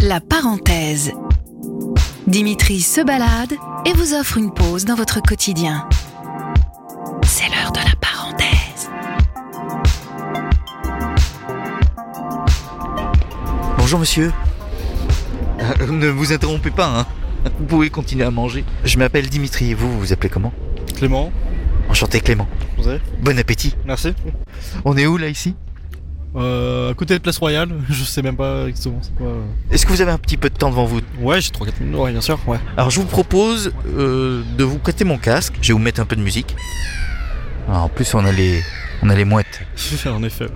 La parenthèse. Dimitri se balade et vous offre une pause dans votre quotidien. C'est l'heure de la parenthèse. Bonjour monsieur. Euh, ne vous interrompez pas, hein. Vous pouvez continuer à manger. Je m'appelle Dimitri et vous, vous vous appelez comment? Clément, Enchanté Clément. vous avez Bon appétit. Merci. On est où là ici? Euh, à côté de Place Royale, je sais même pas exactement c'est quoi. euh. Est-ce que vous avez un petit peu de temps devant vous? Ouais, j'ai 3-4 minutes, ouais, bien sûr, ouais. Alors je vous propose euh, de vous prêter mon casque. Je vais vous mettre un peu de musique. Ah, en plus on a les, on a les mouettes. en effet.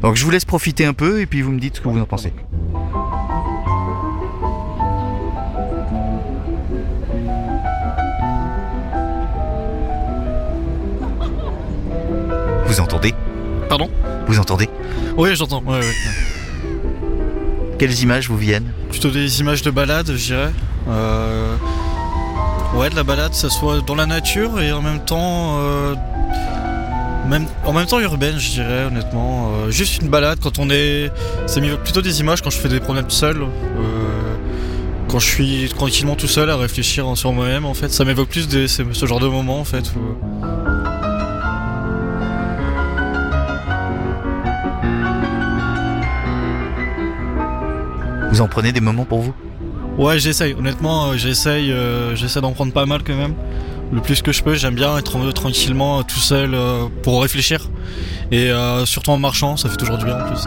Donc je vous laisse profiter un peu et puis vous me dites ce que vous en pensez. Vous entendez? Pardon Vous entendez Oui, j'entends, ouais, ouais. Quelles images vous viennent Plutôt des images de balade, je dirais. Euh... Ouais, de la balade, ça soit dans la nature et en même temps. Euh... Même, en même temps urbaine, je dirais, honnêtement. Euh, juste une balade quand on est. Ça m'évoque plutôt des images quand je fais des promenades seul. Euh... Quand je suis tranquillement tout seul à réfléchir sur moi-même, en fait. Ça m'évoque plus des, ce ce genre de moment, en fait. où- Vous en prenez des moments pour vous? Ouais, j'essaye. Honnêtement, euh, j'essaye, euh, j'essaie d'en prendre pas mal quand même. Le plus que je peux. J'aime bien être tranquillement euh, tout seul pour réfléchir. Et surtout en marchant, ça fait toujours du bien en plus.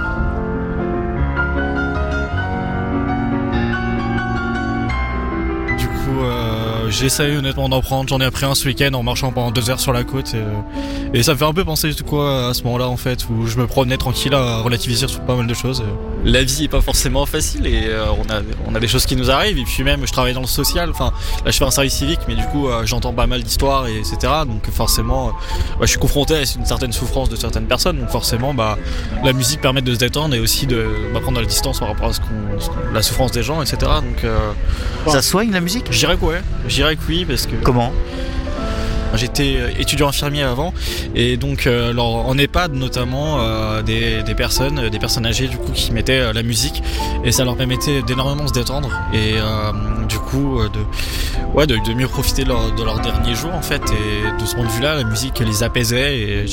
Du coup, j'essaye honnêtement d'en prendre. J'en ai appris un ce week-end en marchant pendant deux heures sur la côte. Et, ça me fait un peu penser à ce moment-là en fait, où je me promenais tranquille à relativiser sur pas mal de choses. La vie est pas forcément facile et euh, on a on a des choses qui nous arrivent. Et puis même je travaille dans le social. Enfin là je fais un service civique mais du coup euh, j'entends pas mal d'histoires et etc donc forcément euh, bah, je suis confronté à une certaine souffrance de certaines personnes. Donc forcément bah la musique permet de se détendre et aussi de bah, prendre de la distance par rapport à ce qu'on ce qu'on- la souffrance des gens etc donc euh, Ça soigne la musique? Je dirais que ouais. Je dirais que oui parce que Comment? J'étais euh, étudiant infirmier avant et donc euh, en EHPAD notamment euh, des, des personnes, des personnes âgées du coup qui mettaient la musique et ça leur permettait d'énormément se détendre et du coup de ouais de, mieux profiter de leur, de leur dernier jour en fait et de ce point de vue-là la musique les apaisait et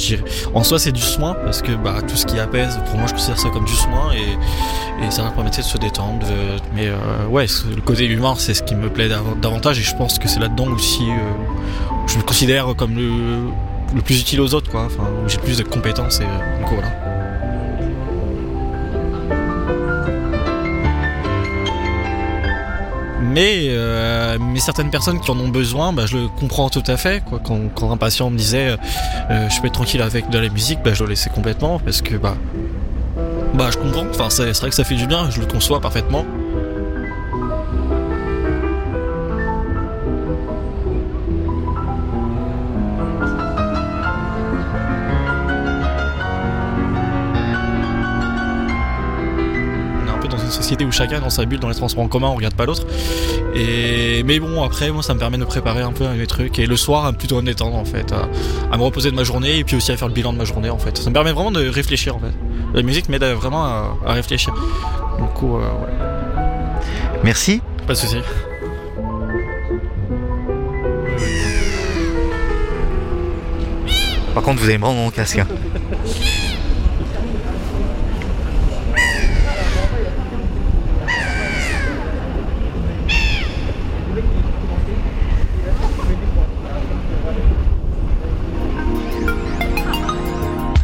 en soi c'est du soin parce que bah tout ce qui apaise pour moi je considère ça comme du soin et, ça leur permettait de se détendre mais ouais le côté humain c'est ce qui me plaît dav- davantage et je pense que c'est là-dedans aussi je me considère comme le, le plus utile aux autres, quoi. Enfin, j'ai plus de compétences et euh, du coup voilà. Mais, euh, mais certaines personnes qui en ont besoin, bah, je le comprends tout à fait. Quoi. Quand, un patient me disait euh, je peux être tranquille avec de la musique, bah, je le laissais complètement parce que bah, bah je comprends. Enfin, c'est vrai que ça fait du bien, je le conçois parfaitement. Société où chacun est dans sa bulle, dans les transports en commun, on regarde pas l'autre. Et mais bon, après, moi, ça me permet de préparer un peu mes trucs et le soir, à plutôt à me détendre en fait, à, à me reposer de ma journée et puis aussi à faire le bilan de ma journée en fait. Ça me permet vraiment de réfléchir en fait. La musique m'aide vraiment à, à réfléchir. Du coup, euh, ouais, Merci. pas de souci. Par contre, vous allez me rendre mon casque. hein.